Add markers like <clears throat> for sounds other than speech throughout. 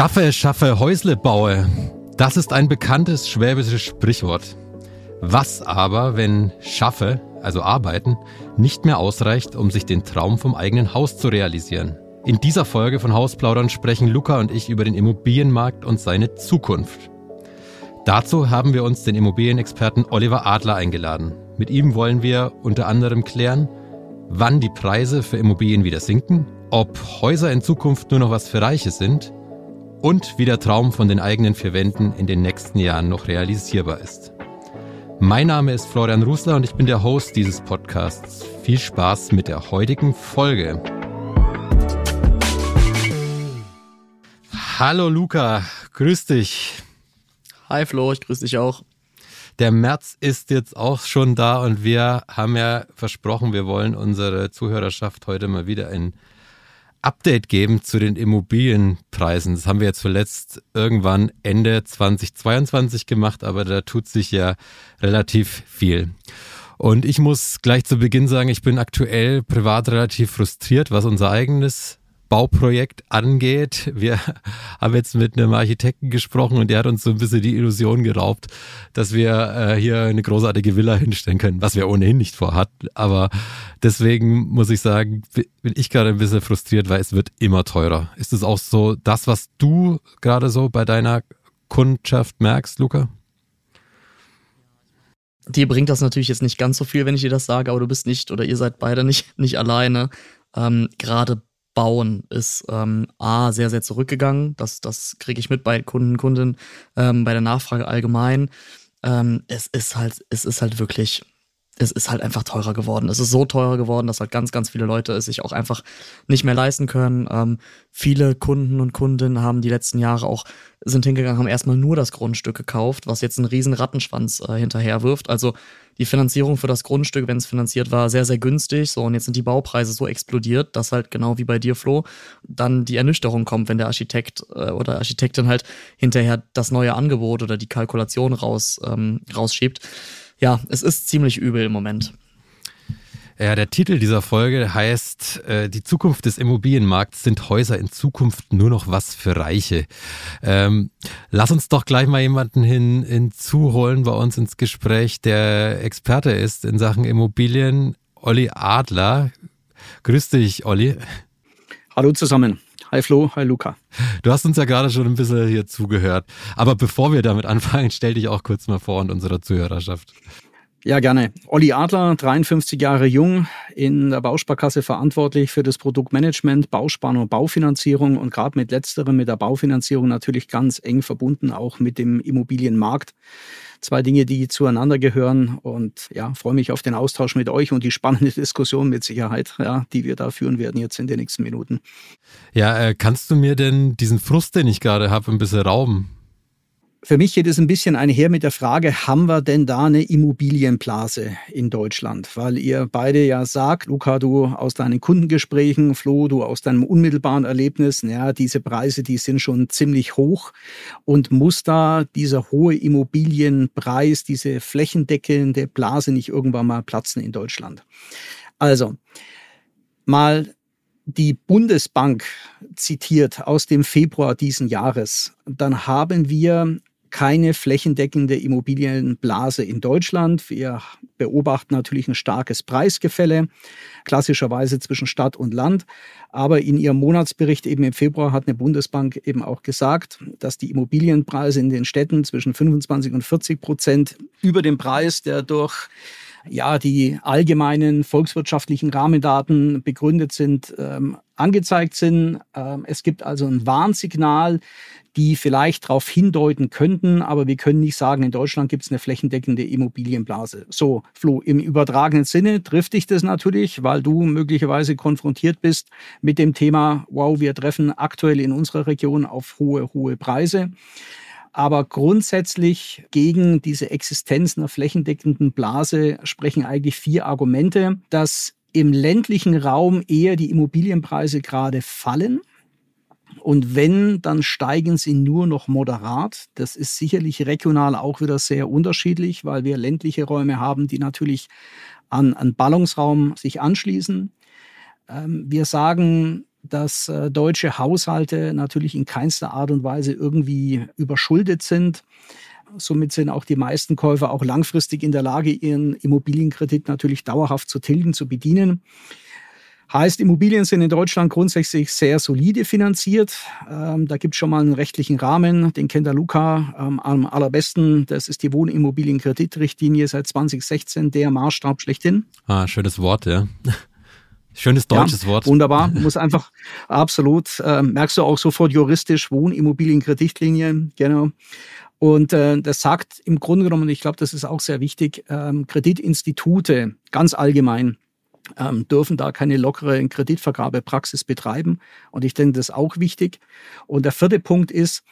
Schaffe, schaffe, Häusle baue. Das ist ein bekanntes schwäbisches Sprichwort. Was aber, wenn schaffe, also arbeiten, nicht mehr ausreicht, um sich den Traum vom eigenen Haus zu realisieren? In dieser Folge von Hausplaudern sprechen Luca und ich über den Immobilienmarkt und seine Zukunft. Dazu haben wir uns den Immobilienexperten Oliver Adler eingeladen. Mit ihm wollen wir unter anderem klären, wann die Preise für Immobilien wieder sinken, ob Häuser in Zukunft nur noch was für Reiche sind und wie der Traum von den eigenen vier Wänden in den nächsten Jahren noch realisierbar ist. Mein Name ist Florian Rusler und ich bin der Host dieses Podcasts. Viel Spaß mit der heutigen Folge. Hallo Luca, grüß dich. Hi Flo, ich grüße dich auch. Der März ist jetzt auch schon da und wir haben ja versprochen, wir wollen unsere Zuhörerschaft heute mal wieder ein Update geben zu den Immobilienpreisen. Das haben wir jetzt zuletzt irgendwann Ende 2022 gemacht, aber da tut sich ja relativ viel. Und ich muss gleich zu Beginn sagen, ich bin aktuell privat relativ frustriert, was unser eigenes Bauprojekt angeht. Wir <laughs> haben jetzt mit einem Architekten gesprochen und der hat uns so ein bisschen die Illusion geraubt, dass wir äh, hier eine großartige Villa hinstellen können, was wir ohnehin nicht vorhatten. Aber deswegen muss ich sagen, bin ich gerade ein bisschen frustriert, weil es wird immer teurer. Ist es auch so das, was du gerade so bei deiner Kundschaft merkst, Luca? Dir bringt das natürlich jetzt nicht ganz so viel, wenn ich dir das sage, aber du bist nicht oder ihr seid beide nicht, nicht alleine. Ähm, gerade Bauen ist ähm, A, sehr, sehr zurückgegangen. Das, das kriege ich mit bei Kunden, Kunden, ähm, bei der Nachfrage allgemein. Ähm, es ist halt, es ist halt wirklich es ist halt einfach teurer geworden. Es ist so teurer geworden, dass halt ganz, ganz viele Leute es sich auch einfach nicht mehr leisten können. Ähm, viele Kunden und Kundinnen haben die letzten Jahre auch, sind hingegangen, haben erstmal nur das Grundstück gekauft, was jetzt einen riesen Rattenschwanz äh, hinterher wirft. Also die Finanzierung für das Grundstück, wenn es finanziert war, sehr, sehr günstig. So, und jetzt sind die Baupreise so explodiert, dass halt genau wie bei dir, Flo, dann die Ernüchterung kommt, wenn der Architekt äh, oder Architektin halt hinterher das neue Angebot oder die Kalkulation raus, ähm, rausschiebt ja, es ist ziemlich übel im Moment. Ja, der Titel dieser Folge heißt äh, Die Zukunft des Immobilienmarkts sind Häuser in Zukunft nur noch was für Reiche. Ähm, lass uns doch gleich mal jemanden hin, hinzuholen bei uns ins Gespräch, der Experte ist in Sachen Immobilien, Olli Adler. Grüß dich, Olli. Hallo zusammen. Hi Flo, hi Luca. Du hast uns ja gerade schon ein bisschen hier zugehört. Aber bevor wir damit <laughs> anfangen, stell dich auch kurz mal vor und unserer Zuhörerschaft. Ja, gerne. Olli Adler, 53 Jahre jung, in der Bausparkasse verantwortlich für das Produktmanagement, Bausparen und Baufinanzierung und gerade mit letzterem, mit der Baufinanzierung natürlich ganz eng verbunden, auch mit dem Immobilienmarkt zwei Dinge, die zueinander gehören. Und ja, freue mich auf den Austausch mit euch und die spannende Diskussion mit Sicherheit, ja, die wir da führen werden jetzt in den nächsten Minuten. Ja, äh, kannst du mir denn diesen Frust, den ich gerade habe, ein bisschen rauben? Für mich geht es ein bisschen einher mit der Frage, haben wir denn da eine Immobilienblase in Deutschland? Weil ihr beide ja sagt, Luca, du aus deinen Kundengesprächen, Flo, du aus deinem unmittelbaren Erlebnis, ja, diese Preise, die sind schon ziemlich hoch. Und muss da dieser hohe Immobilienpreis, diese flächendeckende Blase nicht irgendwann mal platzen in Deutschland? Also, mal die Bundesbank zitiert aus dem Februar diesen Jahres, dann haben wir keine flächendeckende Immobilienblase in Deutschland. Wir beobachten natürlich ein starkes Preisgefälle, klassischerweise zwischen Stadt und Land. Aber in ihrem Monatsbericht eben im Februar hat eine Bundesbank eben auch gesagt, dass die Immobilienpreise in den Städten zwischen 25 und 40 Prozent über dem Preis, der durch ja, die allgemeinen volkswirtschaftlichen Rahmendaten begründet sind, ähm, angezeigt sind. Ähm, es gibt also ein Warnsignal die vielleicht darauf hindeuten könnten, aber wir können nicht sagen, in Deutschland gibt es eine flächendeckende Immobilienblase. So, Flo, im übertragenen Sinne trifft dich das natürlich, weil du möglicherweise konfrontiert bist mit dem Thema, wow, wir treffen aktuell in unserer Region auf hohe, hohe Preise. Aber grundsätzlich gegen diese Existenz einer flächendeckenden Blase sprechen eigentlich vier Argumente, dass im ländlichen Raum eher die Immobilienpreise gerade fallen und wenn, dann steigen sie nur noch moderat. Das ist sicherlich regional auch wieder sehr unterschiedlich, weil wir ländliche Räume haben, die natürlich an, an Ballungsraum sich anschließen. Ähm, wir sagen, dass äh, deutsche Haushalte natürlich in keinster Art und Weise irgendwie überschuldet sind. Somit sind auch die meisten Käufer auch langfristig in der Lage, ihren Immobilienkredit natürlich dauerhaft zu tilgen, zu bedienen. Heißt, Immobilien sind in Deutschland grundsätzlich sehr solide finanziert. Ähm, da gibt es schon mal einen rechtlichen Rahmen, den kennt der Luca ähm, am allerbesten. Das ist die Wohnimmobilienkreditrichtlinie seit 2016, der Maßstab schlechthin. Ah, schönes Wort, ja. <laughs> Schönes deutsches ja, Wort. Wunderbar, <laughs> muss einfach absolut, äh, merkst du auch sofort juristisch, Wohnimmobilienkreditrichtlinie, genau. Und äh, das sagt im Grunde genommen, ich glaube, das ist auch sehr wichtig, ähm, Kreditinstitute ganz allgemein ähm, dürfen da keine lockere Kreditvergabepraxis betreiben. Und ich denke, das ist auch wichtig. Und der vierte Punkt ist,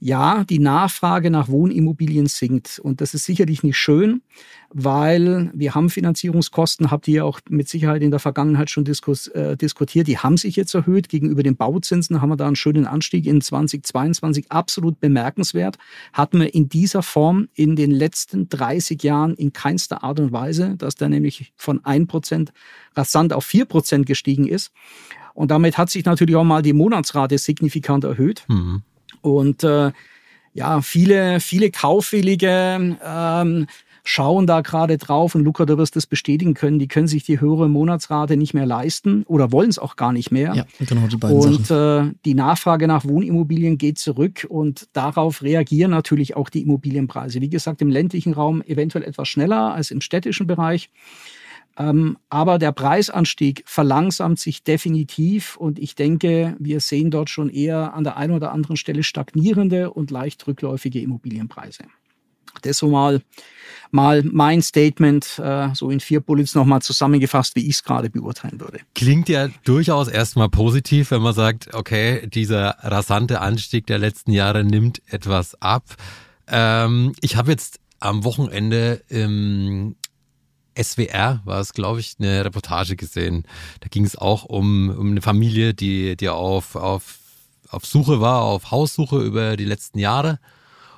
ja, die Nachfrage nach Wohnimmobilien sinkt. Und das ist sicherlich nicht schön, weil wir haben Finanzierungskosten, habt ihr auch mit Sicherheit in der Vergangenheit schon diskus, äh, diskutiert, die haben sich jetzt erhöht. Gegenüber den Bauzinsen haben wir da einen schönen Anstieg in 2022, absolut bemerkenswert. Hatten wir in dieser Form in den letzten 30 Jahren in keinster Art und Weise, dass der nämlich von 1% rasant auf 4% gestiegen ist. Und damit hat sich natürlich auch mal die Monatsrate signifikant erhöht. Mhm. Und äh, ja, viele, viele Kaufwillige ähm, schauen da gerade drauf und Luca, du wirst das bestätigen können, die können sich die höhere Monatsrate nicht mehr leisten oder wollen es auch gar nicht mehr. Ja, genau, die beiden Und Sachen. Äh, die Nachfrage nach Wohnimmobilien geht zurück und darauf reagieren natürlich auch die Immobilienpreise. Wie gesagt, im ländlichen Raum eventuell etwas schneller als im städtischen Bereich. Ähm, aber der Preisanstieg verlangsamt sich definitiv und ich denke, wir sehen dort schon eher an der einen oder anderen Stelle stagnierende und leicht rückläufige Immobilienpreise. Das so mal, mal mein Statement, äh, so in vier Bullets nochmal zusammengefasst, wie ich es gerade beurteilen würde. Klingt ja durchaus erstmal positiv, wenn man sagt, okay, dieser rasante Anstieg der letzten Jahre nimmt etwas ab. Ähm, ich habe jetzt am Wochenende im SWR war es, glaube ich, eine Reportage gesehen. Da ging es auch um, um eine Familie, die, die auf, auf, auf Suche war, auf Haussuche über die letzten Jahre.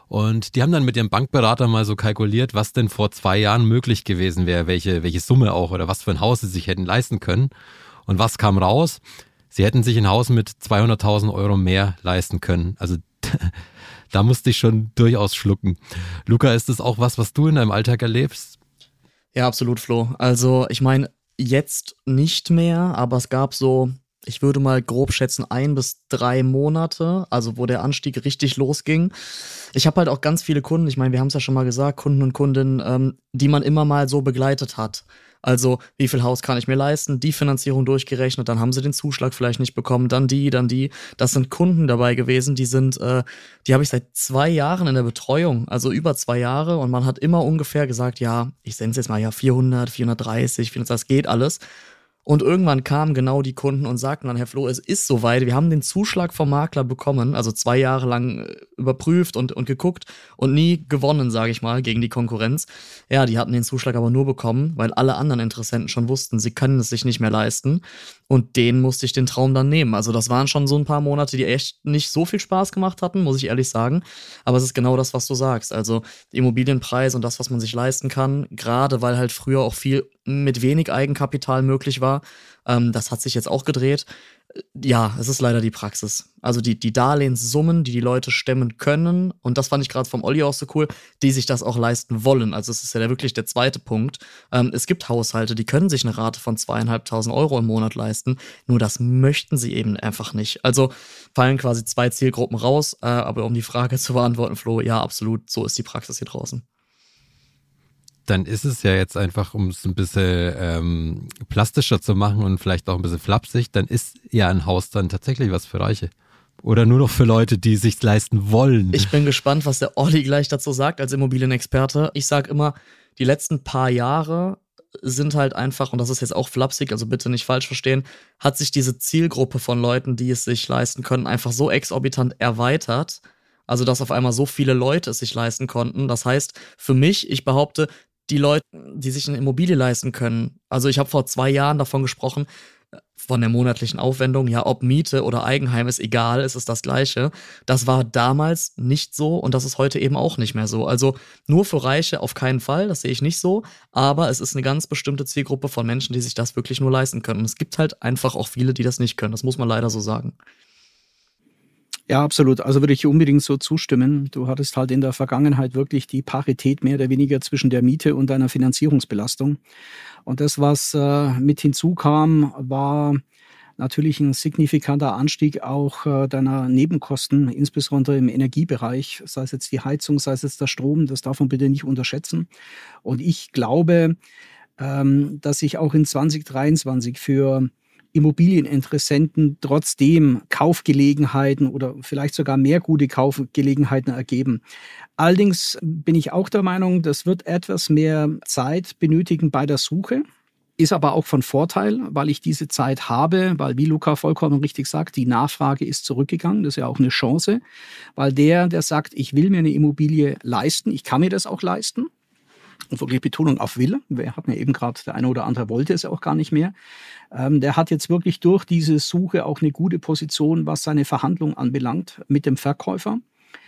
Und die haben dann mit ihrem Bankberater mal so kalkuliert, was denn vor zwei Jahren möglich gewesen wäre, welche, welche Summe auch oder was für ein Haus sie sich hätten leisten können. Und was kam raus? Sie hätten sich ein Haus mit 200.000 Euro mehr leisten können. Also <laughs> da musste ich schon durchaus schlucken. Luca, ist das auch was, was du in deinem Alltag erlebst? Ja, absolut, Flo. Also, ich meine, jetzt nicht mehr, aber es gab so, ich würde mal grob schätzen, ein bis drei Monate, also wo der Anstieg richtig losging. Ich habe halt auch ganz viele Kunden, ich meine, wir haben es ja schon mal gesagt, Kunden und Kundinnen, ähm, die man immer mal so begleitet hat. Also, wie viel Haus kann ich mir leisten? Die Finanzierung durchgerechnet, dann haben sie den Zuschlag vielleicht nicht bekommen, dann die, dann die. Das sind Kunden dabei gewesen, die sind, äh, die habe ich seit zwei Jahren in der Betreuung, also über zwei Jahre. Und man hat immer ungefähr gesagt, ja, ich sende es jetzt mal ja 400, 430, 400, das geht alles. Und irgendwann kamen genau die Kunden und sagten dann, Herr Flo, es ist soweit. Wir haben den Zuschlag vom Makler bekommen, also zwei Jahre lang äh, überprüft und, und geguckt und nie gewonnen, sage ich mal, gegen die Konkurrenz. Ja, die hatten den Zuschlag aber nur bekommen, weil alle anderen Interessenten schon wussten, sie können es sich nicht mehr leisten. Und den musste ich den Traum dann nehmen. Also das waren schon so ein paar Monate, die echt nicht so viel Spaß gemacht hatten, muss ich ehrlich sagen. Aber es ist genau das, was du sagst. Also Immobilienpreis und das, was man sich leisten kann, gerade weil halt früher auch viel mit wenig Eigenkapital möglich war. Ähm, das hat sich jetzt auch gedreht. Ja, es ist leider die Praxis. Also die, die Darlehenssummen, die die Leute stemmen können, und das fand ich gerade vom Olli auch so cool, die sich das auch leisten wollen. Also es ist ja wirklich der zweite Punkt. Ähm, es gibt Haushalte, die können sich eine Rate von zweieinhalbtausend Euro im Monat leisten, nur das möchten sie eben einfach nicht. Also fallen quasi zwei Zielgruppen raus, äh, aber um die Frage <laughs> zu beantworten, Flo, ja, absolut, so ist die Praxis hier draußen dann ist es ja jetzt einfach, um es ein bisschen ähm, plastischer zu machen und vielleicht auch ein bisschen flapsig, dann ist ja ein Haus dann tatsächlich was für Reiche. Oder nur noch für Leute, die sich leisten wollen. Ich bin gespannt, was der Olli gleich dazu sagt als Immobilienexperte. Ich sage immer, die letzten paar Jahre sind halt einfach, und das ist jetzt auch flapsig, also bitte nicht falsch verstehen, hat sich diese Zielgruppe von Leuten, die es sich leisten können, einfach so exorbitant erweitert. Also, dass auf einmal so viele Leute es sich leisten konnten. Das heißt, für mich, ich behaupte, die Leute, die sich eine Immobilie leisten können. Also ich habe vor zwei Jahren davon gesprochen, von der monatlichen Aufwendung, ja, ob Miete oder Eigenheim ist egal, es ist das gleiche. Das war damals nicht so und das ist heute eben auch nicht mehr so. Also nur für Reiche auf keinen Fall, das sehe ich nicht so, aber es ist eine ganz bestimmte Zielgruppe von Menschen, die sich das wirklich nur leisten können. Und es gibt halt einfach auch viele, die das nicht können, das muss man leider so sagen. Ja, absolut. Also würde ich unbedingt so zustimmen. Du hattest halt in der Vergangenheit wirklich die Parität mehr oder weniger zwischen der Miete und deiner Finanzierungsbelastung. Und das, was äh, mit hinzukam, war natürlich ein signifikanter Anstieg auch äh, deiner Nebenkosten, insbesondere im Energiebereich, sei es jetzt die Heizung, sei es jetzt der Strom, das darf man bitte nicht unterschätzen. Und ich glaube, ähm, dass sich auch in 2023 für Immobilieninteressenten trotzdem Kaufgelegenheiten oder vielleicht sogar mehr gute Kaufgelegenheiten ergeben. Allerdings bin ich auch der Meinung, das wird etwas mehr Zeit benötigen bei der Suche. Ist aber auch von Vorteil, weil ich diese Zeit habe, weil, wie Luca vollkommen richtig sagt, die Nachfrage ist zurückgegangen. Das ist ja auch eine Chance, weil der, der sagt, ich will mir eine Immobilie leisten, ich kann mir das auch leisten, und wirklich Betonung auf will. Wir hatten ja eben gerade, der eine oder andere wollte es auch gar nicht mehr. Ähm, der hat jetzt wirklich durch diese Suche auch eine gute Position, was seine Verhandlung anbelangt mit dem Verkäufer.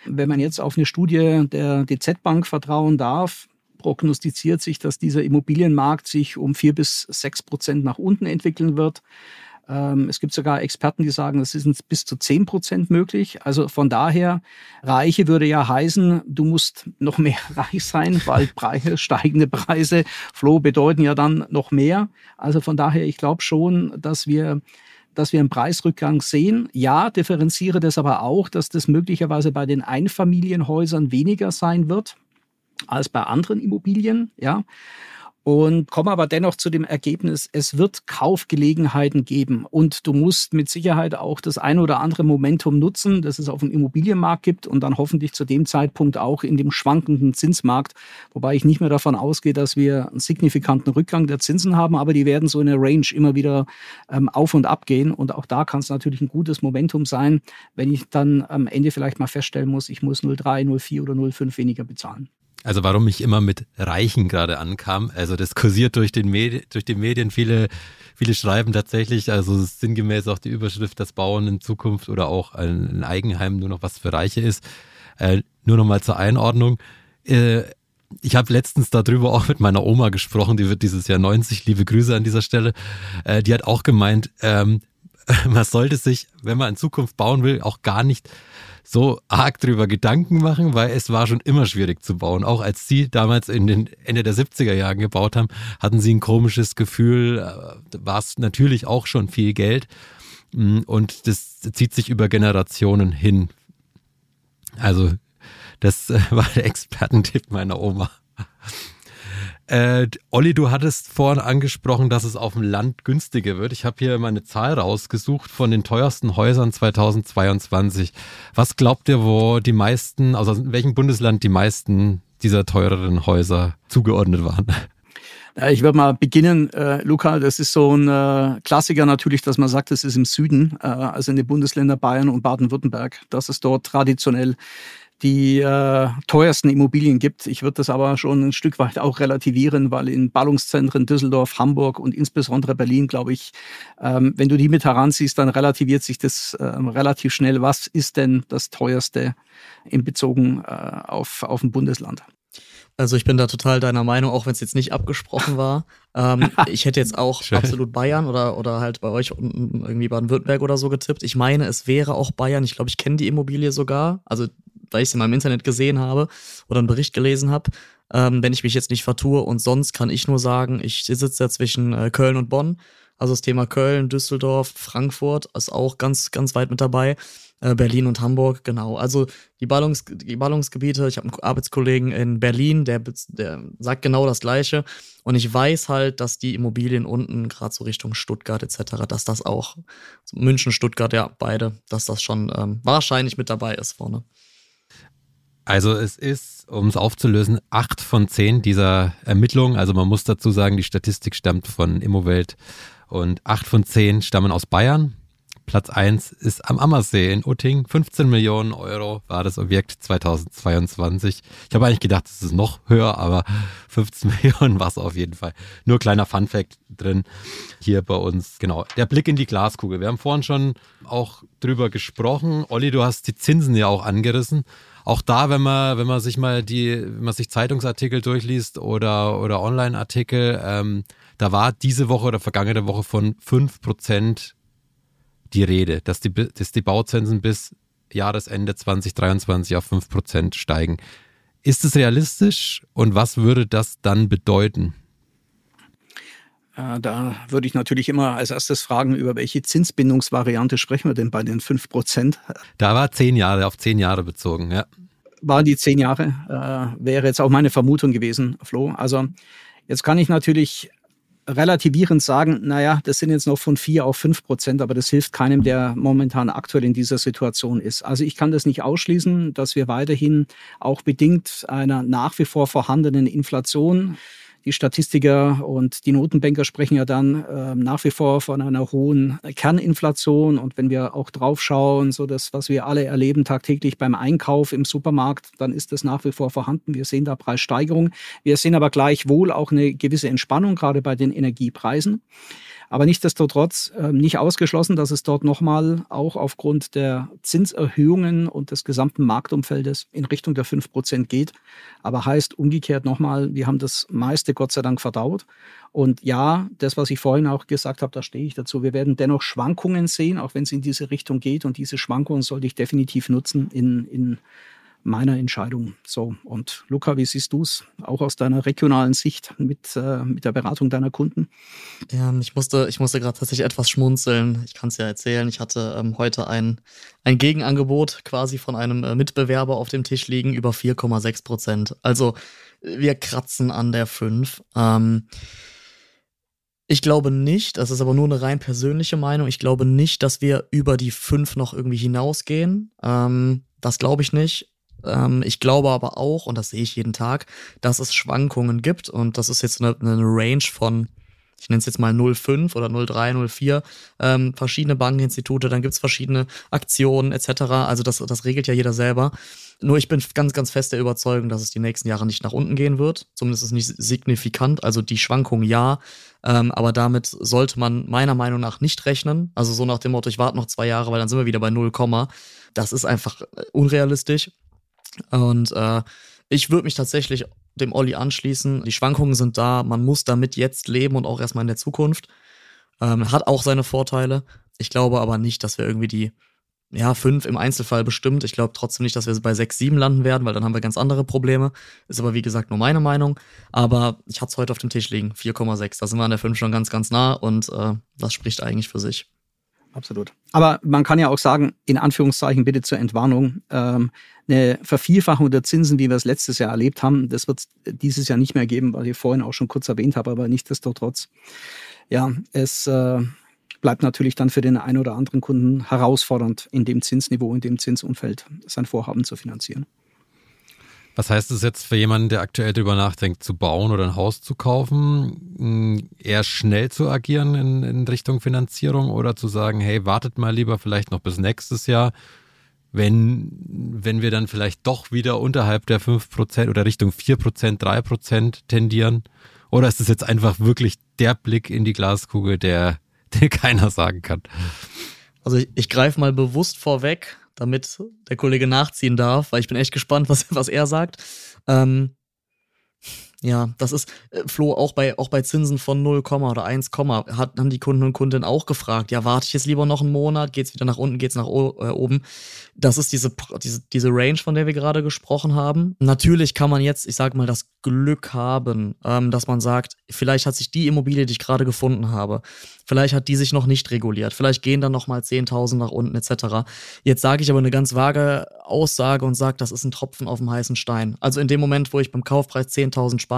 Wenn man jetzt auf eine Studie der DZ Bank vertrauen darf, prognostiziert sich, dass dieser Immobilienmarkt sich um vier bis sechs Prozent nach unten entwickeln wird. Ähm, es gibt sogar Experten, die sagen, das ist bis zu 10 Prozent möglich. Also von daher, Reiche würde ja heißen, du musst noch mehr <laughs> reich sein, weil Preise, steigende Preise, Flow bedeuten ja dann noch mehr. Also von daher, ich glaube schon, dass wir dass wir einen Preisrückgang sehen. Ja, differenziere das aber auch, dass das möglicherweise bei den Einfamilienhäusern weniger sein wird als bei anderen Immobilien. Ja und komme aber dennoch zu dem Ergebnis, es wird Kaufgelegenheiten geben. Und du musst mit Sicherheit auch das ein oder andere Momentum nutzen, das es auf dem Immobilienmarkt gibt und dann hoffentlich zu dem Zeitpunkt auch in dem schwankenden Zinsmarkt, wobei ich nicht mehr davon ausgehe, dass wir einen signifikanten Rückgang der Zinsen haben, aber die werden so in der Range immer wieder ähm, auf und ab gehen. Und auch da kann es natürlich ein gutes Momentum sein, wenn ich dann am Ende vielleicht mal feststellen muss, ich muss 0,3, 0,4 oder 0,5 weniger bezahlen. Also warum ich immer mit Reichen gerade ankam, also das kursiert durch, den Medi durch die Medien, viele, viele schreiben tatsächlich, also sinngemäß auch die Überschrift, das Bauen in Zukunft oder auch ein Eigenheim nur noch was für Reiche ist. Äh, nur noch mal zur Einordnung. Äh, ich habe letztens darüber auch mit meiner Oma gesprochen, die wird dieses Jahr 90, liebe Grüße an dieser Stelle. Äh, die hat auch gemeint, ähm, <laughs> man sollte sich, wenn man in Zukunft bauen will, auch gar nicht so arg drüber Gedanken machen, weil es war schon immer schwierig zu bauen. Auch als sie damals in den Ende der 70er Jahren gebaut haben, hatten sie ein komisches Gefühl, äh, war es natürlich auch schon viel Geld. Mm, und das zieht sich über Generationen hin. Also, das äh, <laughs> war der Expertentipp meiner Oma. Äh, Olli, du hattest vorhin angesprochen, dass es auf dem Land günstiger wird. Ich habe hier mal eine Zahl rausgesucht von den teuersten Häusern 2022. Was glaubt ihr, wo die meisten, also in welchem Bundesland die meisten dieser teureren Häuser zugeordnet waren? Ich würde mal beginnen, äh, Luca. Das ist so ein äh, Klassiker natürlich, dass man sagt, es ist im Süden, äh, also in den Bundesländern Bayern und Baden-Württemberg, dass es dort traditionell die äh, teuersten Immobilien gibt. Ich würde das aber schon ein Stück weit auch relativieren, weil in Ballungszentren Düsseldorf, Hamburg und insbesondere Berlin, glaube ich, ähm, wenn du die mit heranziehst, dann relativiert sich das ähm, relativ schnell. Was ist denn das teuerste in Bezogen äh, auf, auf ein Bundesland? Also ich bin da total deiner Meinung, auch wenn es jetzt nicht abgesprochen war. Ähm, <laughs> ich hätte jetzt auch Schön. absolut Bayern oder, oder halt bei euch irgendwie Baden-Württemberg oder so getippt. Ich meine, es wäre auch Bayern. Ich glaube, ich kenne die Immobilie sogar. Also weil ich es in meinem Internet gesehen habe oder einen Bericht gelesen habe, ähm, wenn ich mich jetzt nicht vertue. Und sonst kann ich nur sagen, ich sitze ja zwischen äh, Köln und Bonn. Also das Thema Köln, Düsseldorf, Frankfurt ist auch ganz, ganz weit mit dabei. Äh, Berlin und Hamburg, genau. Also die, Ballungs die Ballungsgebiete, ich habe einen Arbeitskollegen in Berlin, der, der sagt genau das Gleiche. Und ich weiß halt, dass die Immobilien unten, gerade so Richtung Stuttgart etc., dass das auch, München, Stuttgart, ja, beide, dass das schon ähm, wahrscheinlich mit dabei ist vorne. Also es ist, um es aufzulösen, acht von zehn dieser Ermittlungen. Also man muss dazu sagen, die Statistik stammt von Immowelt und acht von zehn stammen aus Bayern. Platz 1 ist am Ammersee in Utting. 15 Millionen Euro war das Objekt 2022. Ich habe eigentlich gedacht, es ist noch höher, aber 15 <laughs> Millionen war es auf jeden Fall. Nur kleiner Funfact drin hier bei uns. Genau, der Blick in die Glaskugel. Wir haben vorhin schon auch drüber gesprochen. Olli, du hast die Zinsen ja auch angerissen. Auch da, wenn man, wenn man sich mal die, wenn man sich Zeitungsartikel durchliest oder, oder Online-Artikel, ähm, da war diese Woche oder vergangene Woche von 5% die Rede, dass die, dass die Bauzinsen bis Jahresende 2023 auf 5% steigen. Ist es realistisch und was würde das dann bedeuten? Äh, da würde ich natürlich immer als erstes fragen, über welche Zinsbindungsvariante sprechen wir denn bei den 5%? Da war zehn Jahre, auf zehn Jahre bezogen, ja. Waren die zehn Jahre, äh, wäre jetzt auch meine Vermutung gewesen, Flo. Also jetzt kann ich natürlich relativierend sagen, naja, das sind jetzt noch von vier auf fünf Prozent, aber das hilft keinem, der momentan aktuell in dieser Situation ist. Also ich kann das nicht ausschließen, dass wir weiterhin auch bedingt einer nach wie vor vorhandenen Inflation die Statistiker und die Notenbanker sprechen ja dann äh, nach wie vor von einer hohen Kerninflation. Und wenn wir auch drauf schauen, so das, was wir alle erleben tagtäglich beim Einkauf im Supermarkt, dann ist das nach wie vor vorhanden. Wir sehen da Preissteigerungen. Wir sehen aber gleichwohl auch eine gewisse Entspannung, gerade bei den Energiepreisen. Aber nichtsdestotrotz äh, nicht ausgeschlossen, dass es dort nochmal auch aufgrund der Zinserhöhungen und des gesamten Marktumfeldes in Richtung der 5% geht. Aber heißt umgekehrt nochmal, wir haben das meiste Gott sei Dank verdaut. Und ja, das, was ich vorhin auch gesagt habe, da stehe ich dazu. Wir werden dennoch Schwankungen sehen, auch wenn es in diese Richtung geht. Und diese Schwankungen sollte ich definitiv nutzen in, in meiner Entscheidung. So, und Luca, wie siehst du es auch aus deiner regionalen Sicht mit, äh, mit der Beratung deiner Kunden? Ja, ich musste, ich musste gerade tatsächlich etwas schmunzeln. Ich kann es ja erzählen. Ich hatte ähm, heute ein, ein Gegenangebot quasi von einem äh, Mitbewerber auf dem Tisch liegen über 4,6 Prozent. Also wir kratzen an der 5. Ähm, ich glaube nicht, das ist aber nur eine rein persönliche Meinung, ich glaube nicht, dass wir über die 5 noch irgendwie hinausgehen. Ähm, das glaube ich nicht. Ähm, ich glaube aber auch, und das sehe ich jeden Tag, dass es Schwankungen gibt und das ist jetzt eine, eine Range von ich nenne es jetzt mal 05 oder 03, 04, ähm, verschiedene Bankeninstitute, dann gibt's verschiedene Aktionen etc. Also das, das regelt ja jeder selber. Nur ich bin ganz, ganz fest der Überzeugung, dass es die nächsten Jahre nicht nach unten gehen wird. Zumindest ist es nicht signifikant. Also die Schwankung ja, ähm, aber damit sollte man meiner Meinung nach nicht rechnen. Also so nach dem Motto, ich warte noch zwei Jahre, weil dann sind wir wieder bei 0, das ist einfach äh, unrealistisch. Und äh, ich würde mich tatsächlich dem Olli anschließen. Die Schwankungen sind da, man muss damit jetzt leben und auch erstmal in der Zukunft. Ähm, hat auch seine Vorteile. Ich glaube aber nicht, dass wir irgendwie die ja, fünf im Einzelfall bestimmt. Ich glaube trotzdem nicht, dass wir bei sechs, sieben landen werden, weil dann haben wir ganz andere Probleme. Ist aber wie gesagt nur meine Meinung. Aber ich hatte es heute auf dem Tisch liegen, 4,6. Da sind wir an der 5 schon ganz, ganz nah und äh, das spricht eigentlich für sich absolut. Aber man kann ja auch sagen, in Anführungszeichen bitte zur Entwarnung, ähm, eine Vervielfachung der Zinsen, wie wir es letztes Jahr erlebt haben, das wird es dieses Jahr nicht mehr geben, weil ich vorhin auch schon kurz erwähnt habe, aber nichtsdestotrotz, ja, es äh, bleibt natürlich dann für den einen oder anderen Kunden herausfordernd, in dem Zinsniveau, in dem Zinsumfeld sein Vorhaben zu finanzieren. Was heißt es jetzt für jemanden, der aktuell darüber nachdenkt, zu bauen oder ein Haus zu kaufen, hm, eher schnell zu agieren in, in Richtung Finanzierung oder zu sagen, hey, wartet mal lieber vielleicht noch bis nächstes Jahr, wenn, wenn wir dann vielleicht doch wieder unterhalb der 5% oder Richtung 4%, 3% tendieren? Oder ist es jetzt einfach wirklich der Blick in die Glaskugel, der, <laughs> der keiner sagen kann? Also ich, ich greife mal bewusst vorweg damit der Kollege nachziehen darf, weil ich bin echt gespannt, was, was er sagt. Ähm, ja, das ist, äh, Flo, auch bei, auch bei Zinsen von 0, oder 1, hat, haben die Kunden und Kundinnen auch gefragt, ja, warte ich jetzt lieber noch einen Monat, geht's wieder nach unten, geht's nach äh, oben? Das ist diese, diese, diese Range, von der wir gerade gesprochen haben. Natürlich kann man jetzt, ich sag mal, das Glück haben, ähm, dass man sagt, vielleicht hat sich die Immobilie, die ich gerade gefunden habe, vielleicht hat die sich noch nicht reguliert, vielleicht gehen dann nochmal 10.000 nach unten etc. Jetzt sage ich aber eine ganz vage Aussage und sage, das ist ein Tropfen auf dem heißen Stein. Also in dem Moment, wo ich beim Kaufpreis 10.000 spare,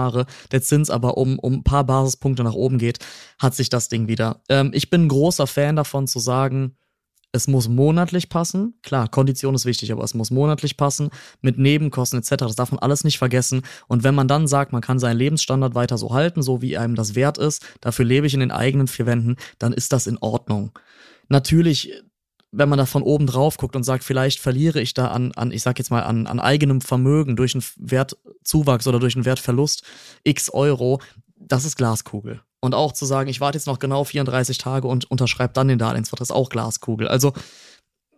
der Zins aber um, um ein paar Basispunkte nach oben geht, hat sich das Ding wieder. Ähm, ich bin ein großer Fan davon zu sagen, es muss monatlich passen. Klar, Kondition ist wichtig, aber es muss monatlich passen mit Nebenkosten etc. Das darf man alles nicht vergessen. Und wenn man dann sagt, man kann seinen Lebensstandard weiter so halten, so wie einem das wert ist, dafür lebe ich in den eigenen vier Wänden, dann ist das in Ordnung. Natürlich wenn man da von oben drauf guckt und sagt, vielleicht verliere ich da an, an ich sag jetzt mal, an, an eigenem Vermögen durch einen Wertzuwachs oder durch einen Wertverlust x Euro, das ist Glaskugel. Und auch zu sagen, ich warte jetzt noch genau 34 Tage und unterschreibe dann den Darlehensvertrag, ist auch Glaskugel. Also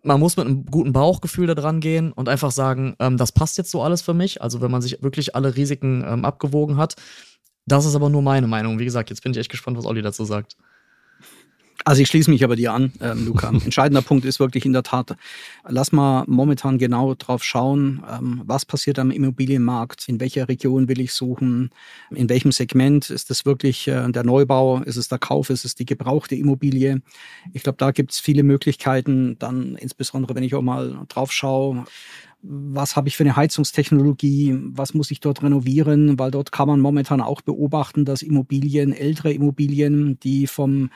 man muss mit einem guten Bauchgefühl da dran gehen und einfach sagen, ähm, das passt jetzt so alles für mich. Also wenn man sich wirklich alle Risiken ähm, abgewogen hat. Das ist aber nur meine Meinung. Wie gesagt, jetzt bin ich echt gespannt, was Olli dazu sagt. Also ich schließe mich aber dir an, ähm, Luca. <laughs> Entscheidender Punkt ist wirklich in der Tat, lass mal momentan genau drauf schauen, ähm, was passiert am Immobilienmarkt, in welcher Region will ich suchen, in welchem Segment ist es wirklich äh, der Neubau, ist es der Kauf, ist es die gebrauchte Immobilie. Ich glaube, da gibt es viele Möglichkeiten, dann insbesondere wenn ich auch mal drauf schaue, was habe ich für eine Heizungstechnologie, was muss ich dort renovieren, weil dort kann man momentan auch beobachten, dass Immobilien, ältere Immobilien, die vom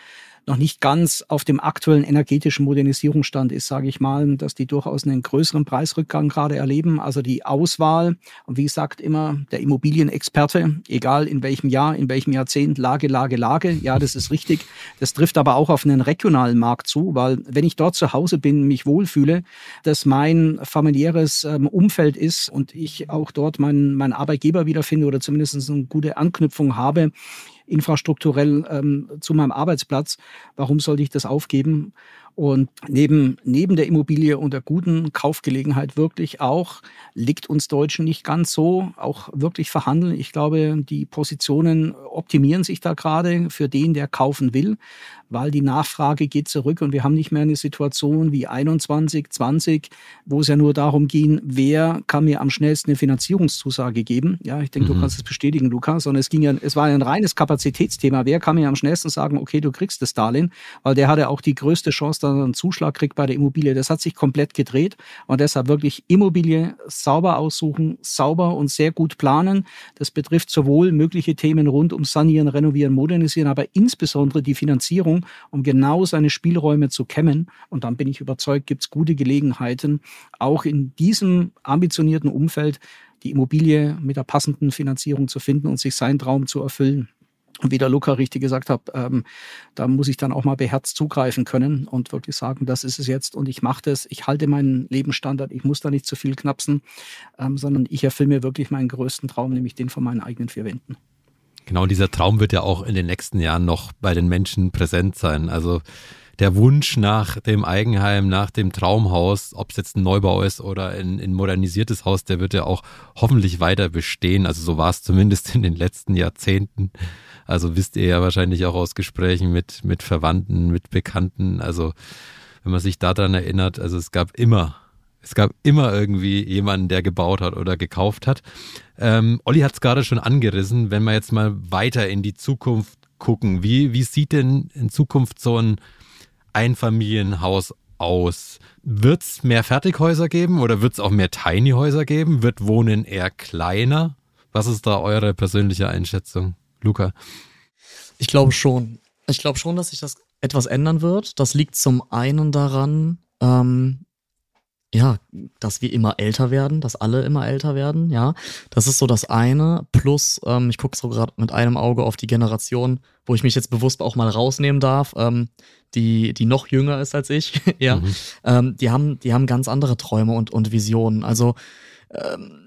noch nicht ganz auf dem aktuellen energetischen Modernisierungsstand ist, sage ich mal, dass die durchaus einen größeren Preisrückgang gerade erleben. Also die Auswahl, und wie gesagt immer, der Immobilienexperte, egal in welchem Jahr, in welchem Jahrzehnt, Lage, Lage, Lage, ja, das ist richtig. Das trifft aber auch auf einen regionalen Markt zu, weil wenn ich dort zu Hause bin, mich wohlfühle, dass mein familiäres ähm, Umfeld ist und ich auch dort meinen, meinen Arbeitgeber wiederfinde oder zumindest eine gute Anknüpfung habe, infrastrukturell ähm, zu meinem Arbeitsplatz. Warum sollte ich das aufgeben? Und neben, neben der Immobilie und der guten Kaufgelegenheit wirklich auch, liegt uns Deutschen nicht ganz so, auch wirklich verhandeln. Ich glaube, die Positionen optimieren sich da gerade für den, der kaufen will, weil die Nachfrage geht zurück und wir haben nicht mehr eine Situation wie 21, 20, wo es ja nur darum ging, wer kann mir am schnellsten eine Finanzierungszusage geben. Ja, ich denke, mhm. du kannst es bestätigen, Lukas, sondern es ging ja, es war ein reines Kapazitätsthema. Wer kann mir am schnellsten sagen, okay, du kriegst das Darlehen, weil der hatte auch die größte Chance, er einen Zuschlag kriegt bei der Immobilie. Das hat sich komplett gedreht und deshalb wirklich Immobilie sauber aussuchen, sauber und sehr gut planen. Das betrifft sowohl mögliche Themen rund um Sanieren, Renovieren, Modernisieren, aber insbesondere die Finanzierung, um genau seine Spielräume zu kämmen. Und dann bin ich überzeugt, gibt es gute Gelegenheiten, auch in diesem ambitionierten Umfeld die Immobilie mit der passenden Finanzierung zu finden und sich seinen Traum zu erfüllen. Wie der Luca richtig gesagt hat, ähm, da muss ich dann auch mal beherzt zugreifen können und wirklich sagen, das ist es jetzt und ich mache das, ich halte meinen Lebensstandard, ich muss da nicht zu viel knapsen, ähm, sondern ich erfülle mir wirklich meinen größten Traum, nämlich den von meinen eigenen vier Wänden. Genau, dieser Traum wird ja auch in den nächsten Jahren noch bei den Menschen präsent sein. Also der Wunsch nach dem Eigenheim, nach dem Traumhaus, ob es jetzt ein Neubau ist oder ein, ein modernisiertes Haus, der wird ja auch hoffentlich weiter bestehen. Also so war es zumindest in den letzten Jahrzehnten. Also wisst ihr ja wahrscheinlich auch aus Gesprächen mit, mit Verwandten, mit Bekannten. Also wenn man sich daran erinnert, also es gab immer, es gab immer irgendwie jemanden, der gebaut hat oder gekauft hat. Ähm, Olli hat es gerade schon angerissen, wenn wir jetzt mal weiter in die Zukunft gucken. Wie, wie sieht denn in Zukunft so ein Einfamilienhaus aus? Wird es mehr Fertighäuser geben oder wird es auch mehr Tiny-Häuser geben? Wird Wohnen eher kleiner? Was ist da eure persönliche Einschätzung? Luca? Ich glaube schon. Ich glaube schon, dass sich das etwas ändern wird. Das liegt zum einen daran, ähm, ja, dass wir immer älter werden, dass alle immer älter werden, ja. Das ist so das eine. Plus, ähm, ich gucke so gerade mit einem Auge auf die Generation, wo ich mich jetzt bewusst auch mal rausnehmen darf, ähm, die, die noch jünger ist als ich, <laughs> ja. Mhm. Ähm, die haben, die haben ganz andere Träume und, und Visionen. Also, ähm,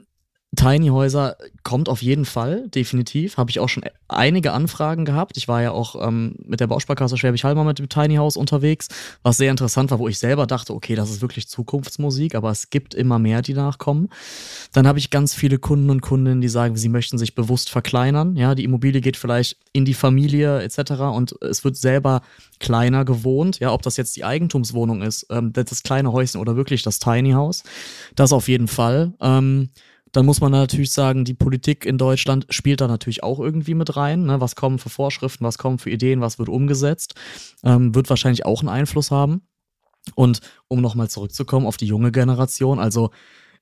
Tiny Häuser kommt auf jeden Fall, definitiv. Habe ich auch schon einige Anfragen gehabt. Ich war ja auch ähm, mit der Bausparkasse Schwäbisch Hall mal mit dem Tiny House unterwegs, was sehr interessant war, wo ich selber dachte, okay, das ist wirklich Zukunftsmusik, aber es gibt immer mehr, die nachkommen. Dann habe ich ganz viele Kunden und Kundinnen, die sagen, sie möchten sich bewusst verkleinern. Ja, die Immobilie geht vielleicht in die Familie etc. und es wird selber kleiner gewohnt. Ja, ob das jetzt die Eigentumswohnung ist, ähm, das kleine Häuschen oder wirklich das Tiny House. Das auf jeden Fall. Ähm, dann muss man natürlich sagen, die Politik in Deutschland spielt da natürlich auch irgendwie mit rein. Ne? Was kommen für Vorschriften, was kommen für Ideen, was wird umgesetzt, ähm, wird wahrscheinlich auch einen Einfluss haben. Und um nochmal zurückzukommen auf die junge Generation, also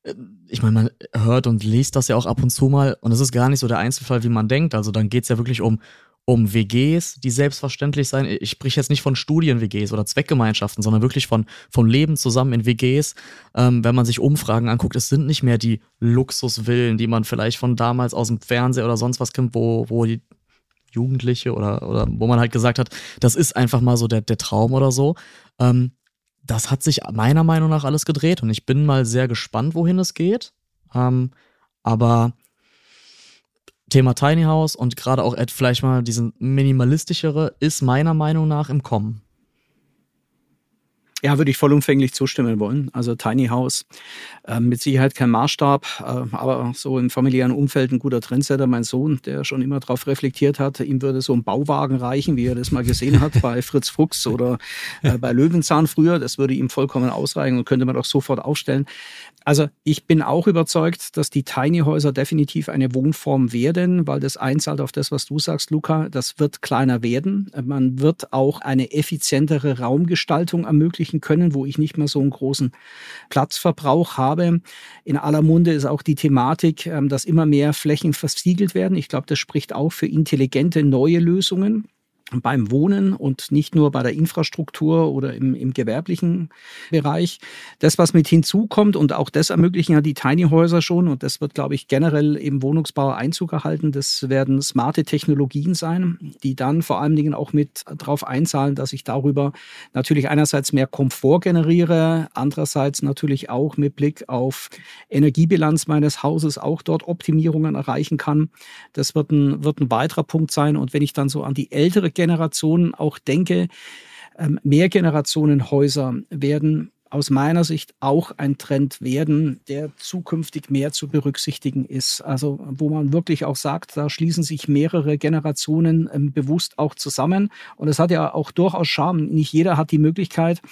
äh, ich meine, man hört und liest das ja auch ab und zu mal und es ist gar nicht so der Einzelfall, wie man denkt. Also dann geht es ja wirklich um um WGs, die selbstverständlich sein. Ich spreche jetzt nicht von Studien-WGs oder Zweckgemeinschaften, sondern wirklich von, von Leben zusammen in WGs. Ähm, wenn man sich Umfragen anguckt, es sind nicht mehr die Luxusvillen, die man vielleicht von damals aus dem Fernseher oder sonst was kennt, wo, wo die Jugendliche oder, oder wo man halt gesagt hat, das ist einfach mal so der, der Traum oder so. Ähm, das hat sich meiner Meinung nach alles gedreht und ich bin mal sehr gespannt, wohin es geht. Ähm, aber Thema Tiny House und gerade auch vielleicht mal diesen minimalistischere ist meiner Meinung nach im Kommen. Ja, würde ich vollumfänglich zustimmen wollen. Also Tiny House, äh, mit Sicherheit kein Maßstab, äh, aber so im familiären Umfeld ein guter Trendsetter. Mein Sohn, der schon immer darauf reflektiert hat, ihm würde so ein Bauwagen reichen, wie er das mal gesehen hat bei <laughs> Fritz Fuchs oder äh, bei Löwenzahn früher. Das würde ihm vollkommen ausreichen und könnte man auch sofort aufstellen. Also ich bin auch überzeugt, dass die Tiny Häuser definitiv eine Wohnform werden, weil das einzahlt auf das, was du sagst, Luca. Das wird kleiner werden. Man wird auch eine effizientere Raumgestaltung ermöglichen können, wo ich nicht mehr so einen großen Platzverbrauch habe. In aller Munde ist auch die Thematik, ähm, dass immer mehr Flächen versiegelt werden. Ich glaube, das spricht auch für intelligente neue Lösungen beim Wohnen und nicht nur bei der Infrastruktur oder im, im gewerblichen Bereich. Das, was mit hinzukommt, und auch das ermöglichen ja die Tiny Häuser schon, und das wird, glaube ich, generell im Wohnungsbau Einzug erhalten, das werden smarte Technologien sein, die dann vor allen Dingen auch mit darauf einzahlen, dass ich darüber natürlich einerseits mehr Komfort generiere, andererseits natürlich auch mit Blick auf Energiebilanz meines Hauses auch dort Optimierungen erreichen kann. Das wird ein, wird ein weiterer Punkt sein. Und wenn ich dann so an die ältere Generationen auch denke, ähm, Mehrgenerationenhäuser werden aus meiner Sicht auch ein Trend werden, der zukünftig mehr zu berücksichtigen ist. Also wo man wirklich auch sagt, da schließen sich mehrere Generationen ähm, bewusst auch zusammen. Und es hat ja auch durchaus Charme. Nicht jeder hat die Möglichkeit,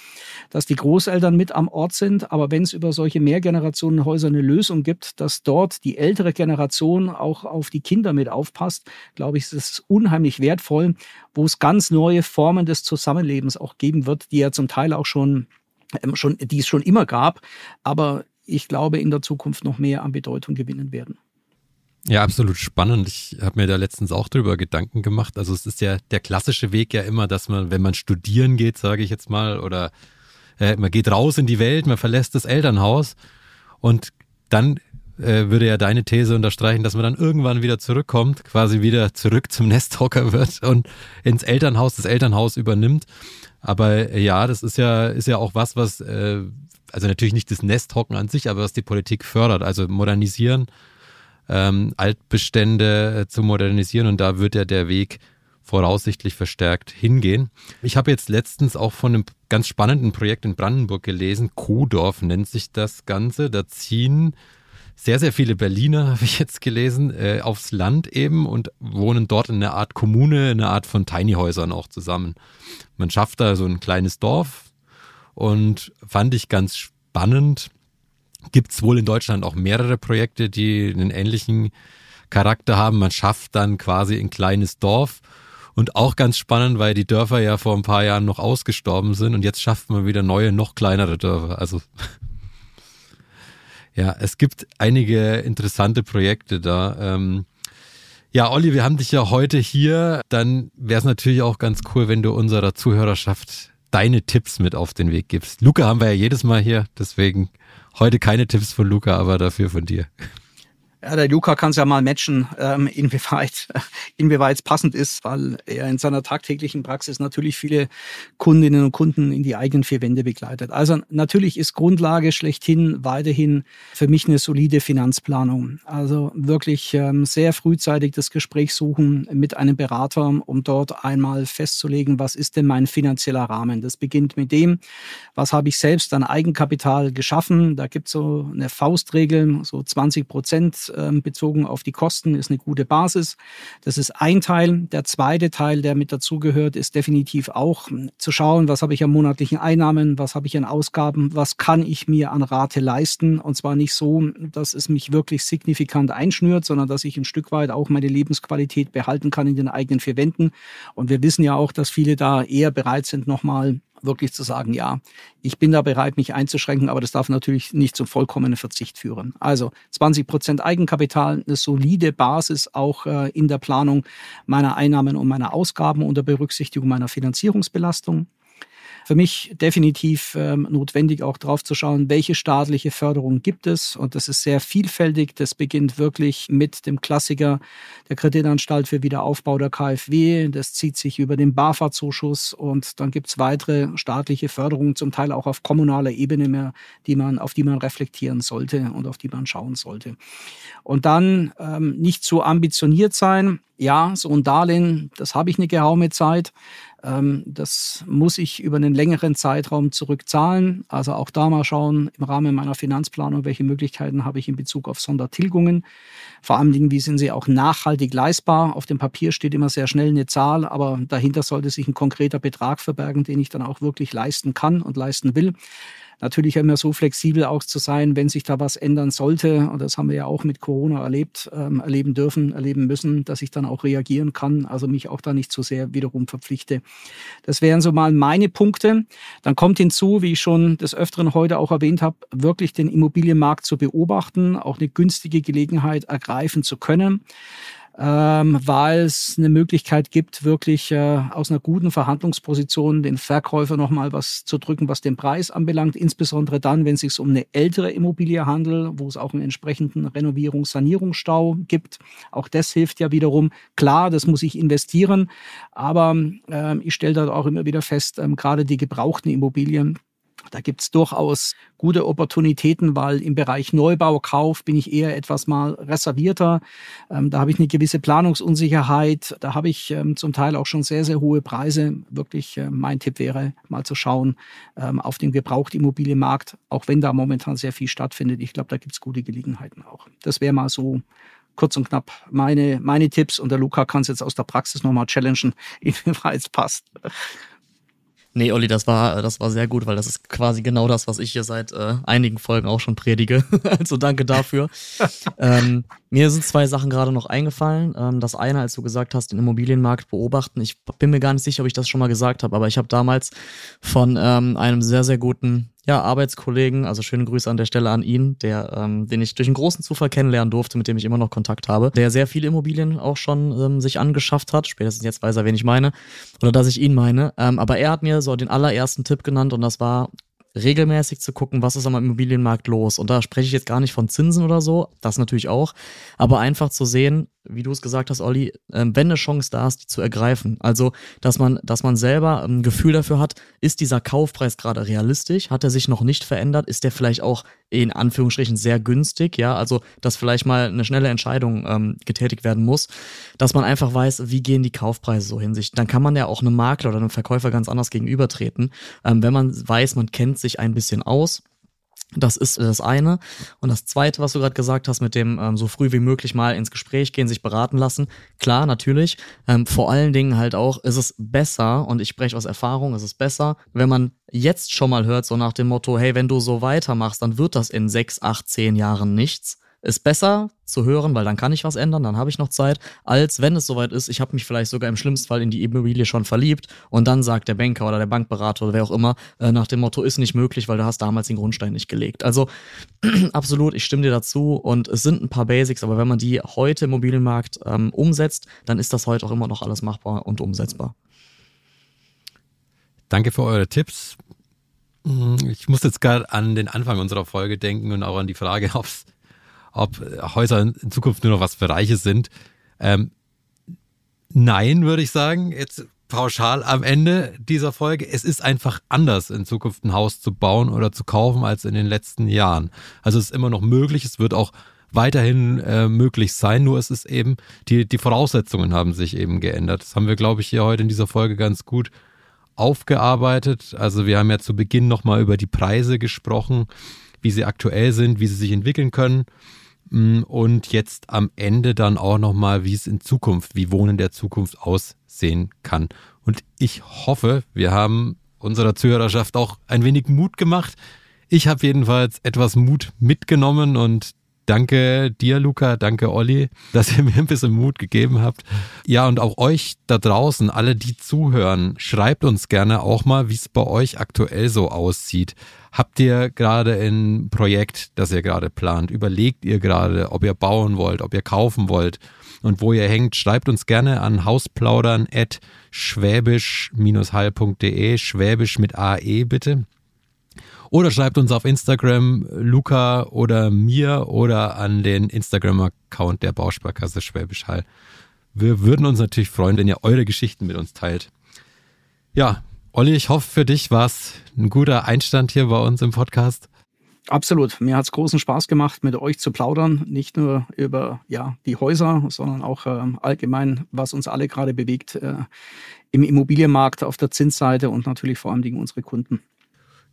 dass die Großeltern mit am Ort sind. Aber wenn es über solche Mehrgenerationenhäuser eine Lösung gibt, dass dort die ältere Generation auch auf die Kinder mit aufpasst, glaube ich, ist es unheimlich wertvoll, wo es ganz neue Formen des Zusammenlebens auch geben wird, die ja zum Teil auch schon schon, die es schon immer gab, aber ich glaube in der Zukunft noch mehr an Bedeutung gewinnen werden. Ja, absolut spannend. Ich habe mir da letztens auch drüber Gedanken gemacht. Also es ist ja der klassische Weg ja immer, dass man, wenn man studieren geht, sage ich jetzt mal, oder äh, man geht raus in die Welt, man verlässt das Elternhaus und dann äh, würde ja deine These unterstreichen, dass man dann irgendwann wieder zurückkommt, quasi wieder zurück zum Nesthocker wird und ins Elternhaus, das Elternhaus übernimmt. Aber äh, ja, das ist ja, ist ja auch was, was, äh, also natürlich nicht das Nesthocken an sich, aber was die Politik fördert, also modernisieren, ähm, Altbestände zu modernisieren und da wird ja der Weg voraussichtlich verstärkt hingehen. Ich habe jetzt letztens auch von einem ganz spannenden Projekt in Brandenburg gelesen, Kuhdorf nennt sich das Ganze. Da ziehen sehr, sehr viele Berliner, <laughs> habe ich jetzt gelesen, äh, aufs Land eben und wohnen dort in einer Art Kommune, in einer Art von Tiny-Häusern auch zusammen. Man schafft da so ein kleines Dorf und fand ich ganz spannend. Gibt es wohl in Deutschland auch mehrere Projekte, die einen ähnlichen Charakter haben. Man schafft dann quasi ein kleines Dorf und auch ganz spannend, weil die Dörfer ja vor ein paar Jahren noch ausgestorben sind und jetzt schafft man wieder neue, noch kleinere Dörfer. Also <laughs> ja, es gibt einige interessante Projekte da. Ähm, ja, Olli, wir haben dich ja heute hier. Dann wäre es natürlich auch ganz cool, wenn du unserer Zuhörerschaft deine Tipps mit auf den Weg gibst. Luca haben wir ja jedes Mal hier, deswegen heute keine Tipps von Luca, aber dafür von dir. Ja, der Luca kann es ja mal matchen, ähm, inwieweit, <laughs> inwieweit es passend ist, weil er in seiner tagtäglichen Praxis natürlich viele Kundinnen und Kunden in die eigenen vier Wände begleitet. Also natürlich ist Grundlage schlechthin weiterhin für mich eine solide Finanzplanung. Also wirklich ähm, sehr frühzeitig das Gespräch suchen mit einem Berater, um dort einmal festzulegen, was ist denn mein finanzieller Rahmen. Das beginnt mit dem, was habe ich selbst an Eigenkapital geschaffen. Da gibt es so eine Faustregel, so 20 Prozent ähm, bezogen auf die Kosten ist eine gute Basis. Das ist ein Teil. Der zweite Teil, der mit dazugehört, ist definitiv auch hm, zu schauen, was habe ich an monatlichen Einnahmen, was habe ich an Ausgaben, was kann ich mir an Rate leisten. Und zwar nicht so, dass es mich wirklich signifikant einschnürt, sondern dass ich ein Stück weit auch meine Lebensqualität behalten kann in den eigenen vier Wänden. Und wir wissen ja auch, dass viele da eher bereit sind, nochmal wirklich zu sagen, ja, ich bin da bereit, mich einzuschränken, aber das darf natürlich nicht zum vollkommenen Verzicht führen. Also 20 Prozent Eigenkapital, eine solide Basis auch äh, in der Planung meiner Einnahmen und meiner Ausgaben unter Berücksichtigung meiner Finanzierungsbelastung. Für mich definitiv ähm, notwendig, auch drauf zu schauen, welche staatliche Förderung gibt es. Und das ist sehr vielfältig. Das beginnt wirklich mit dem Klassiker der Kreditanstalt für Wiederaufbau der KfW. Das zieht sich über den BAFA-Zuschuss und dann gibt es weitere staatliche Förderungen, zum Teil auch auf kommunaler Ebene mehr, die man, auf die man reflektieren sollte und auf die man schauen sollte. Und dann ähm, nicht zu ambitioniert sein. Ja, so ein Darlehen, das habe ich eine geraume Zeit. Ähm, das muss ich über einen längeren Zeitraum zurückzahlen. Also auch da mal schauen im Rahmen meiner Finanzplanung, welche Möglichkeiten habe ich in Bezug auf Sondertilgungen. Vor allen Dingen, wie sind sie auch nachhaltig leistbar? Auf dem Papier steht immer sehr schnell eine Zahl, aber dahinter sollte sich ein konkreter Betrag verbergen, den ich dann auch wirklich leisten kann und leisten will natürlich immer so flexibel auch zu sein, wenn sich da was ändern sollte. Und das haben wir ja auch mit Corona erlebt, ähm, erleben dürfen, erleben müssen, dass ich dann auch reagieren kann, also mich auch da nicht zu so sehr wiederum verpflichte. Das wären so mal meine Punkte. Dann kommt hinzu, wie ich schon des Öfteren heute auch erwähnt habe, wirklich den Immobilienmarkt zu beobachten, auch eine günstige Gelegenheit ergreifen zu können ähm, weil es eine Möglichkeit gibt, wirklich äh, aus einer guten Verhandlungsposition den Verkäufer nochmal was zu drücken, was den Preis anbelangt, insbesondere dann, wenn es sich um eine ältere Immobilie handelt, wo es auch einen entsprechenden Renovierungs-, Sanierungsstau gibt. Auch das hilft ja wiederum. Klar, das muss ich investieren, aber äh, ich stelle da auch immer wieder fest, äh, gerade die gebrauchten Immobilien, da gibt es durchaus gute Opportunitäten, weil im Bereich Neubau, Kauf bin ich eher etwas mal reservierter. Ähm, da habe ich eine gewisse Planungsunsicherheit. Da habe ich ähm, zum Teil auch schon sehr, sehr hohe Preise. Wirklich äh, mein Tipp wäre, mal zu schauen ähm, auf dem Gebrauchtimmobilienmarkt, auch wenn da momentan sehr viel stattfindet. Ich glaube, da gibt es gute Gelegenheiten auch. Das wäre mal so kurz und knapp meine, meine Tipps. Und der Luca kann es jetzt aus der Praxis nochmal challengen, <laughs> inwieweit es passt. Nee, Olli, das war, das war sehr gut, weil das ist quasi genau das, was ich hier seit äh, einigen Folgen auch schon predige. <laughs> also danke dafür. <laughs> ähm, mir sind zwei Sachen gerade noch eingefallen. Ähm, das eine, als du gesagt hast, den Immobilienmarkt beobachten. Ich bin mir gar nicht sicher, ob ich das schon mal gesagt habe, aber ich habe damals von ähm, einem sehr, sehr guten ja, Arbeitskollegen, also schöne Grüße an der Stelle an ihn, der, ähm, den ich durch einen großen Zufall kennenlernen durfte, mit dem ich immer noch Kontakt habe, der sehr viele Immobilien auch schon ähm, sich angeschafft hat. Spätestens jetzt weiß er, wen ich meine oder dass ich ihn meine. Ähm, aber er hat mir so den allerersten Tipp genannt und das war, regelmäßig zu gucken, was ist am Immobilienmarkt los. Und da spreche ich jetzt gar nicht von Zinsen oder so, das natürlich auch, aber einfach zu sehen, wie du es gesagt hast, Olli, ähm, wenn eine Chance da ist, die zu ergreifen. Also, dass man, dass man selber ein Gefühl dafür hat, ist dieser Kaufpreis gerade realistisch? Hat er sich noch nicht verändert? Ist der vielleicht auch in Anführungsstrichen sehr günstig? Ja, also, dass vielleicht mal eine schnelle Entscheidung ähm, getätigt werden muss, dass man einfach weiß, wie gehen die Kaufpreise so hinsicht. Dann kann man ja auch einem Makler oder einem Verkäufer ganz anders gegenübertreten, ähm, wenn man weiß, man kennt sich ein bisschen aus das ist das eine. Und das zweite, was du gerade gesagt hast, mit dem ähm, so früh wie möglich mal ins Gespräch gehen, sich beraten lassen. Klar, natürlich. Ähm, vor allen Dingen halt auch, ist es besser, und ich spreche aus Erfahrung, ist es besser, wenn man jetzt schon mal hört, so nach dem Motto, hey, wenn du so weitermachst, dann wird das in sechs, acht, zehn Jahren nichts ist besser zu hören, weil dann kann ich was ändern, dann habe ich noch Zeit, als wenn es soweit ist, ich habe mich vielleicht sogar im schlimmsten Fall in die Immobilie schon verliebt und dann sagt der Banker oder der Bankberater oder wer auch immer äh, nach dem Motto, ist nicht möglich, weil du hast damals den Grundstein nicht gelegt. Also <clears throat> absolut, ich stimme dir dazu und es sind ein paar Basics, aber wenn man die heute im Immobilienmarkt ähm, umsetzt, dann ist das heute auch immer noch alles machbar und umsetzbar. Danke für eure Tipps. Ich muss jetzt gerade an den Anfang unserer Folge denken und auch an die Frage, <laughs> ob es ob Häuser in Zukunft nur noch was für Reiche sind. Ähm, nein, würde ich sagen, jetzt pauschal am Ende dieser Folge. Es ist einfach anders, in Zukunft ein Haus zu bauen oder zu kaufen als in den letzten Jahren. Also es ist immer noch möglich, es wird auch weiterhin äh, möglich sein, nur es ist eben, die, die Voraussetzungen haben sich eben geändert. Das haben wir, glaube ich, hier heute in dieser Folge ganz gut aufgearbeitet. Also wir haben ja zu Beginn nochmal über die Preise gesprochen, wie sie aktuell sind, wie sie sich entwickeln können. Mm, und jetzt am Ende dann auch nochmal, wie es in Zukunft, wie Wohnen der Zukunft aussehen kann. Und ich hoffe, wir haben unserer Zuhörerschaft auch ein wenig Mut gemacht. Ich habe jedenfalls etwas Mut mitgenommen und Danke dir, Luca, danke Olli, <laughs> dass ihr mir ein bisschen Mut gegeben habt. Ja, und auch euch da draußen, alle, die zuhören, schreibt uns gerne auch mal, wie es bei euch aktuell so aussieht. Habt ihr gerade ein Projekt, das ihr gerade plant? Überlegt ihr gerade, ob ihr bauen wollt, ob ihr kaufen wollt und wo ihr hängt? Schreibt uns gerne an hausplaudern at schwäbisch-hall.de, schwäbisch mit AE bitte. Oder schreibt uns auf Instagram Luca oder mir oder an den Instagram-Account der Bausparkasse Schwäbisch Hall. Wir würden uns natürlich freuen, wenn ihr eure Geschichten mit uns teilt. Ja, Olli, ich hoffe, für dich war es ein guter Einstand hier bei uns im Podcast. Absolut. Mir hat es großen Spaß gemacht, mit euch zu plaudern. Nicht nur über ja, die Häuser, sondern auch äh, allgemein, was uns alle gerade bewegt äh, im Immobilienmarkt auf der Zinsseite und natürlich vor allem unsere Kunden.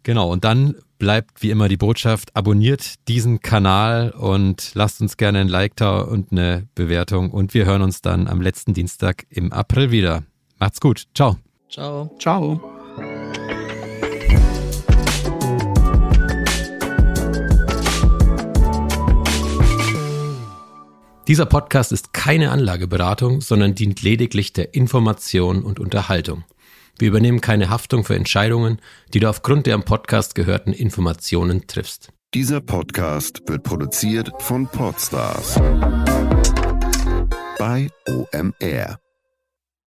Genau, und dann bleibt wie immer die Botschaft, abonniert diesen Kanal und lasst uns gerne ein Like da und eine Bewertung. Und wir hören uns dann am letzten Dienstag im April wieder. Macht's gut. Ciao. Ciao. Ciao. Dieser Podcast ist keine Anlageberatung, sondern dient lediglich der Information und Unterhaltung. Wir übernehmen keine Haftung für Entscheidungen, die du aufgrund der im Podcast gehörten Informationen triffst. Dieser Podcast wird produziert von Podstars bei OMR.